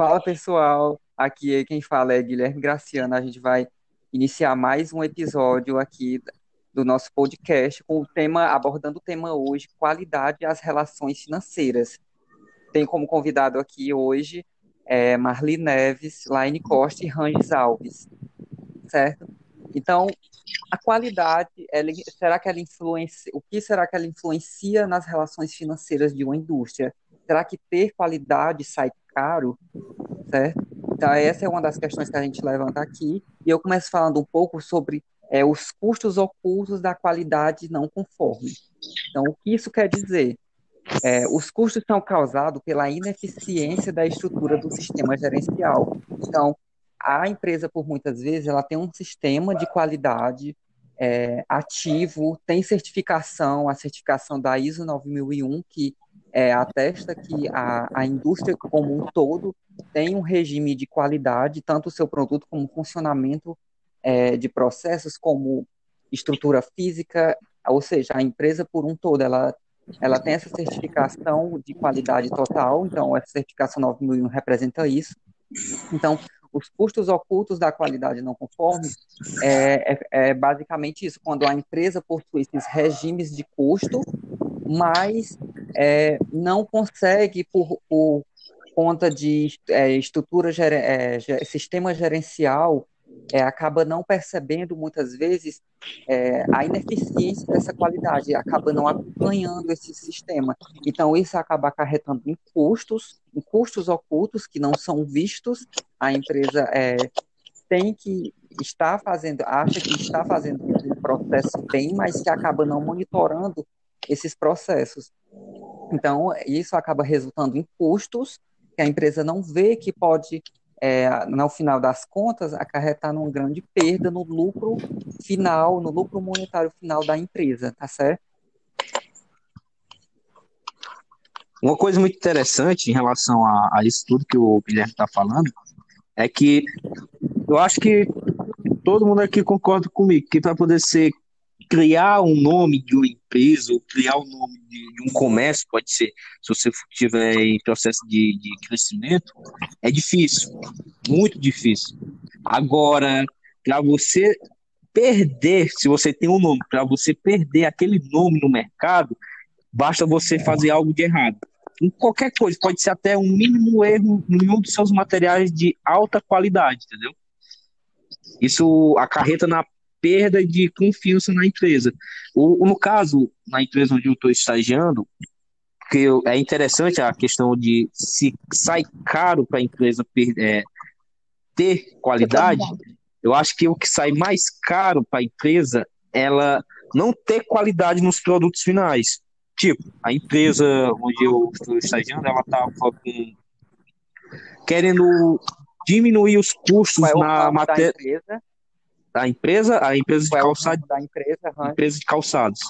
Fala pessoal, aqui quem fala é Guilherme Graciano. A gente vai iniciar mais um episódio aqui do nosso podcast com o tema abordando o tema hoje qualidade e as relações financeiras. Tem como convidado aqui hoje é, Marli Neves, Laine Costa e Ranges Alves, certo? Então, a qualidade, ela, será que ela influencia, o que será que ela influencia nas relações financeiras de uma indústria? Será que ter qualidade sai caro? Certo? Então, essa é uma das questões que a gente levanta aqui. E eu começo falando um pouco sobre é, os custos ocultos da qualidade não conforme. Então, o que isso quer dizer? É, os custos são causados pela ineficiência da estrutura do sistema gerencial. Então, a empresa, por muitas vezes, ela tem um sistema de qualidade é, ativo, tem certificação, a certificação da ISO 9001, que é, atesta que a, a indústria como um todo tem um regime de qualidade, tanto o seu produto como funcionamento é, de processos, como estrutura física, ou seja, a empresa por um todo, ela, ela tem essa certificação de qualidade total, então essa certificação 9001 representa isso. Então, os custos ocultos da qualidade não conforme é, é, é, basicamente isso, quando a empresa possui esses regimes de custo, mas é, não consegue, por, por conta de é, estrutura, é, sistema gerencial, é, acaba não percebendo muitas vezes é, a ineficiência dessa qualidade, acaba não acompanhando esse sistema. Então, isso acaba acarretando em custos, em custos ocultos que não são vistos. A empresa é, tem que estar fazendo, acha que está fazendo um processo bem, mas que acaba não monitorando esses processos. Então, isso acaba resultando em custos que a empresa não vê que pode é, no final das contas, acarretar numa grande perda no lucro final, no lucro monetário final da empresa, tá certo? Uma coisa muito interessante em relação a, a isso tudo que o Guilherme está falando é que eu acho que todo mundo aqui concorda comigo que para poder ser criar um nome de uma empresa ou criar um nome de, de um comércio, pode ser, se você estiver em processo de, de crescimento, é difícil, muito difícil. Agora, para você perder, se você tem um nome, para você perder aquele nome no mercado, basta você fazer algo de errado. Em qualquer coisa, pode ser até um mínimo erro em um dos seus materiais de alta qualidade, entendeu? Isso acarreta na perda de confiança na empresa. O, no caso, na empresa onde eu estou estagiando, que eu, é interessante a questão de se sai caro para a empresa é, ter qualidade, eu acho que o que sai mais caro para a empresa ela não ter qualidade nos produtos finais. Tipo, a empresa onde eu estou estagiando, ela estava com querendo diminuir os custos na matéria da empresa, a empresa de calçados, da empresa, uhum. empresa de calçados.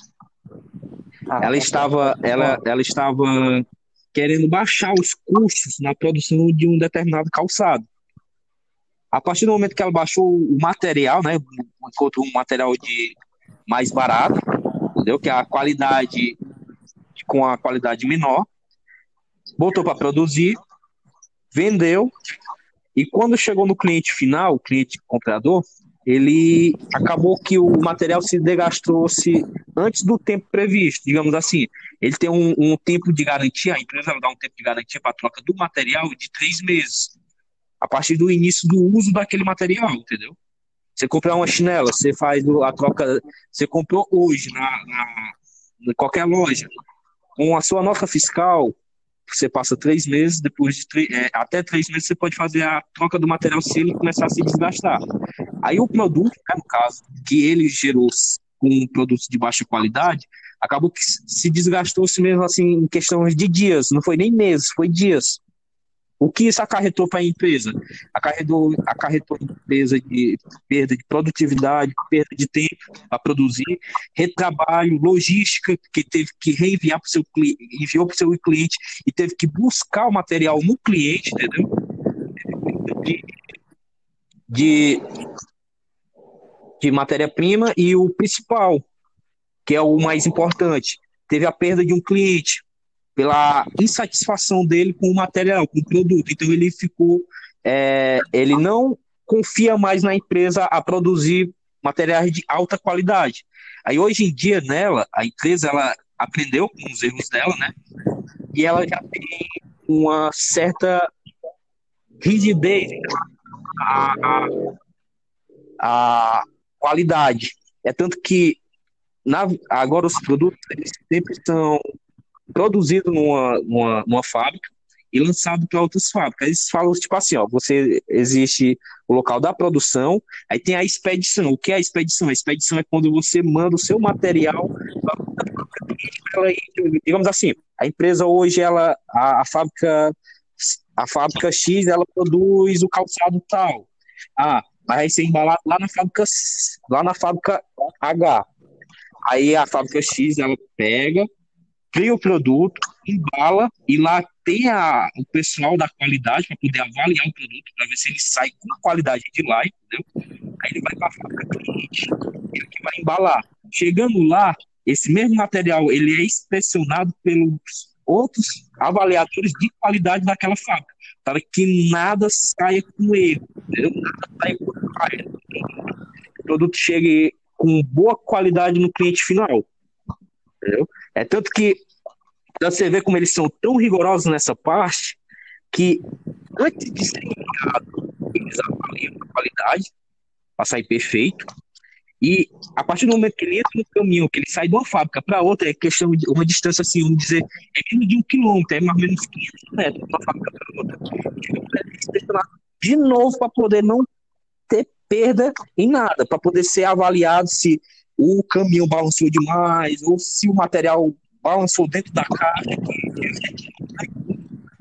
Ah, ela estava, ela, ela estava querendo baixar os custos na produção de um determinado calçado. A partir do momento que ela baixou o material, né, encontrou um material de mais barato, entendeu? Que é a qualidade com a qualidade menor, botou para produzir, vendeu e quando chegou no cliente final, o cliente comprador, ele acabou que o material se desgastou-se antes do tempo previsto, digamos assim. Ele tem um, um tempo de garantia, a empresa dá um tempo de garantia para troca do material de três meses, a partir do início do uso daquele material, entendeu? Você comprar uma chinela, você faz a troca, você comprou hoje na, na, em qualquer loja, com a sua nota fiscal, você passa três meses, depois de é, até três meses você pode fazer a troca do material se ele começar a se desgastar. Aí o produto, né, no caso, que ele gerou com produtos de baixa qualidade, acabou que se desgastou-se mesmo assim em questões de dias, não foi nem meses, foi dias. O que isso acarretou para a empresa? Acarretou, acarretou a empresa de perda de produtividade, perda de tempo para produzir, retrabalho, logística, que teve que reenviar para o seu cliente, enviou para o seu cliente e teve que buscar o material no cliente, entendeu? De, de, de matéria-prima e o principal, que é o mais importante, teve a perda de um cliente. pela insatisfação dele com o material, com o produto. Então ele ficou, é, ele não confia mais na empresa a produzir materiais de alta qualidade. Aí hoje em dia nela, a empresa ela aprendeu com os erros dela, né? E ela já tem uma certa rigidez a, a qualidade. É tanto que na, agora os produtos sempre são produzidos numa, numa, numa fábrica e lançado para outras fábricas. Eles falam tipo assim, ó, você existe o local da produção, aí tem a expedição. O que é a expedição? A expedição é quando você manda o seu material para digamos assim, a empresa hoje ela a, a fábrica a fábrica X ela produz o calçado tal. Ah, vai ser embalado lá na fábrica lá na fábrica H. Aí a fábrica X ela pega, cria o produto, embala e lá tem a, o pessoal da qualidade para poder avaliar o produto para ver se ele sai com qualidade de lá, entendeu? Aí ele vai para a fábrica cliente, ele que vai embalar. Chegando lá, esse mesmo material ele é inspecionado pelos outros avaliadores de qualidade daquela fábrica, para que nada saia com erro, entendeu? Nada saia com erro. O produto chegue com boa qualidade no cliente final. Entendeu? É tanto que você vê como eles são tão rigorosos nessa parte que antes de ser enviado, eles avaliam a qualidade para sair perfeito. E a partir do momento que ele entra no caminhão, que ele sai de uma fábrica para outra, é questão de uma distância assim, vamos dizer, é menos de um quilômetro, é mais ou menos 500 metros de uma fábrica para outra. De novo para poder não ter perda em nada, para poder ser avaliado se o caminhão balançou demais, ou se o material balançou dentro da caixa,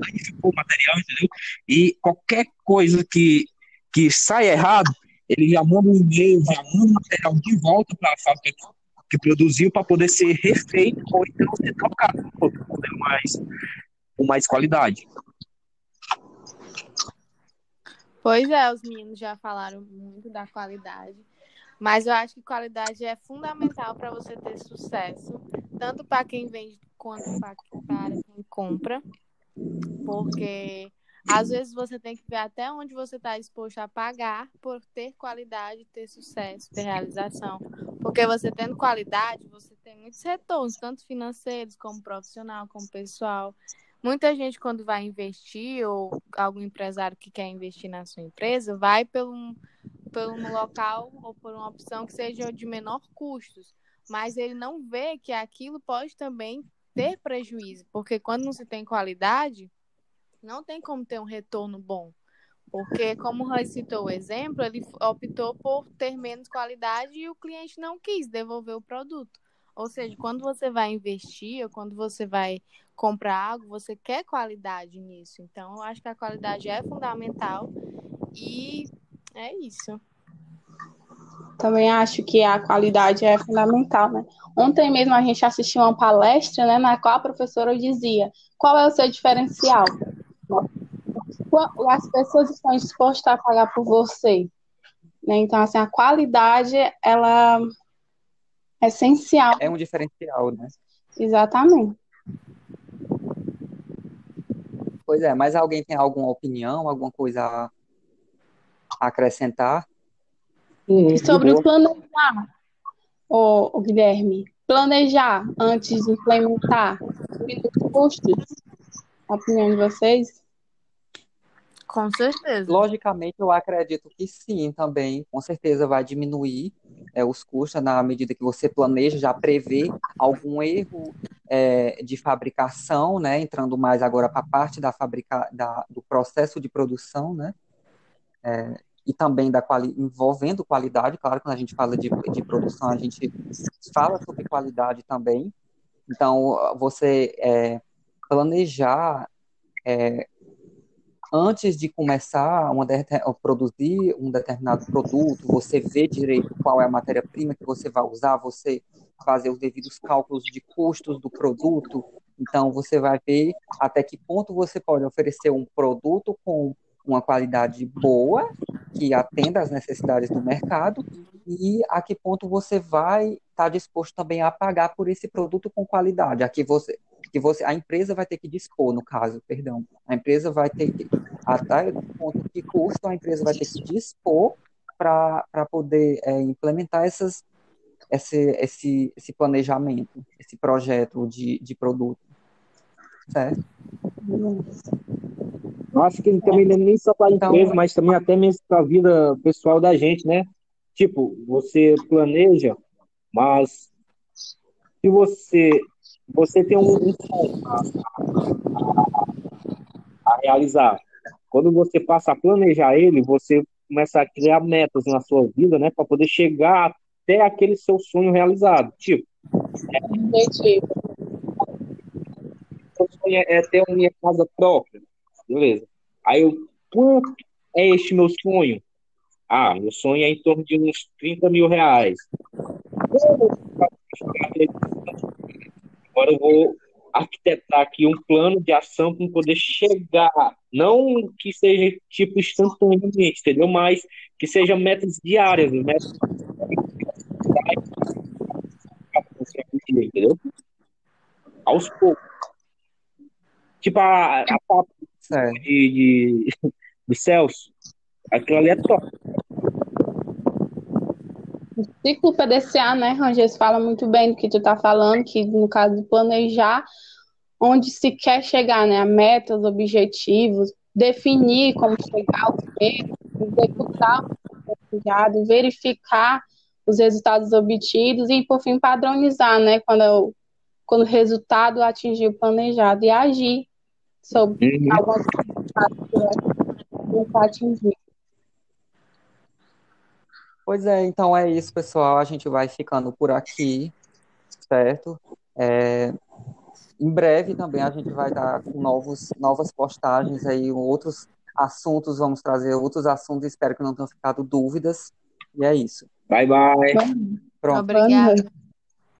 aí ficou o material, entendeu? E qualquer coisa que, que sai errado, ele já manda um e-mail, já manda o material de volta para a fábrica que produziu para poder ser refeito ou então ser trocado com mais, com mais qualidade. Pois é, os meninos já falaram muito da qualidade, mas eu acho que qualidade é fundamental para você ter sucesso, tanto para quem vende quanto para quem compra, porque às vezes você tem que ver até onde você está disposto a pagar por ter qualidade, ter sucesso, ter realização. Porque você tendo qualidade, você tem muitos retornos, tanto financeiros como profissional, como pessoal. Muita gente, quando vai investir, ou algum empresário que quer investir na sua empresa, vai pelo um, pelo um local ou por uma opção que seja de menor custos. Mas ele não vê que aquilo pode também ter prejuízo, porque quando não se tem qualidade, não tem como ter um retorno bom. Porque, como o Roy citou o exemplo, ele optou por ter menos qualidade e o cliente não quis devolver o produto. Ou seja, quando você vai investir ou quando você vai comprar algo, você quer qualidade nisso. Então, eu acho que a qualidade é fundamental e é isso. Também acho que a qualidade é fundamental, né? Ontem mesmo a gente assistiu uma palestra, né, na qual a professora dizia qual é o seu diferencial. As pessoas estão dispostas a pagar por você. Né? Então, assim, a qualidade, ela é essencial. É um diferencial, né? Exatamente. Pois é, mas alguém tem alguma opinião, alguma coisa a acrescentar? E sobre o planejar, o, o Guilherme, planejar antes de implementar os custos, a opinião de vocês? Com certeza. Logicamente, eu acredito que sim, também, com certeza vai diminuir é, os custos na medida que você planeja, já prevê algum erro é, de fabricação, né? Entrando mais agora para a parte da fabrica, da, do processo de produção, né? É, e também da quali envolvendo qualidade, claro, quando a gente fala de, de produção, a gente fala sobre qualidade também. Então, você é, planejar é, antes de começar uma, a produzir um determinado produto, você vê direito qual é a matéria-prima que você vai usar, você fazer os devidos cálculos de custos do produto. Então, você vai ver até que ponto você pode oferecer um produto com uma qualidade boa, que atenda às necessidades do mercado, e a que ponto você vai estar disposto também a pagar por esse produto com qualidade. Aqui você, que você, a empresa vai ter que dispor, no caso, perdão, a empresa vai ter que, até quanto que custo a empresa vai ter que dispor para poder é, implementar essas, esse, esse, esse planejamento, esse projeto de, de produto. Certo? Eu acho que também não é nem só para a então, empresa, mas também até mesmo para a vida pessoal da gente, né? Tipo, você planeja, mas se você você tem um, sonho a, a, realizar, quando você passa a planejar ele, você começa a criar metas na sua vida, né, para poder chegar até aquele seu sonho realizado. Tipo, é, o sonho é ter uma minha casa própria, beleza? Aí eu, quanto é este meu sonho? Ah, meu sonho é em torno de uns 30 mil reais. Agora eu vou arquitetar aqui um plano de ação para poder chegar, não que seja tipo instantaneamente, entendeu? Mas que seja metas diárias, metas entendeu? Aos poucos. Tipo a, a papo de, de, de Celso, aquilo ali é top. O ciclo PDCA, né, Rangers, fala muito bem do que tu está falando, que no caso de planejar onde se quer chegar, né, a metas, objetivos, definir como chegar ao metas, executar o planejado, verificar os resultados obtidos e, por fim, padronizar, né, quando, quando o resultado atingir o planejado e agir sobre uhum. alguns resultados que atingir. Pois é, então é isso, pessoal. A gente vai ficando por aqui, certo? É, em breve também a gente vai estar com novos, novas postagens aí, outros assuntos, vamos trazer outros assuntos, espero que não tenham ficado dúvidas. E é isso. Bye, bye. Pronto. Obrigada.